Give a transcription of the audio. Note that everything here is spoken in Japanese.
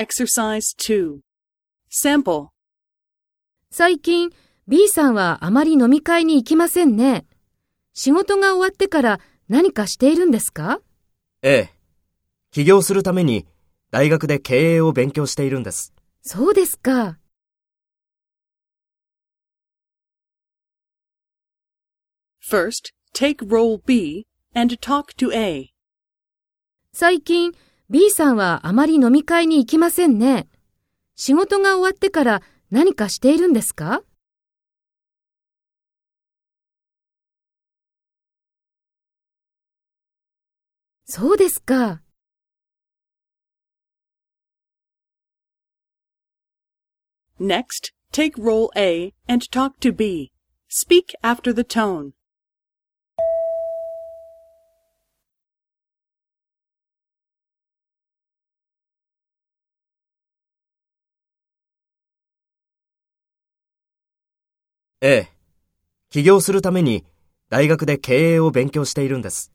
Exercise 2. Sample. 最近 B さんはあまり飲み会に行きませんね。仕事が終わってから何かしているんですか？ええ。起業するために大学で経営を勉強しているんです。そうですか。First, take role B and talk to A. 最近 B さんはあまり飲み会に行きませんね。仕事が終わってから何かしているんですかそうですか。Next, take role A and talk to B. Speak after the tone. ええ。起業するために大学で経営を勉強しているんです。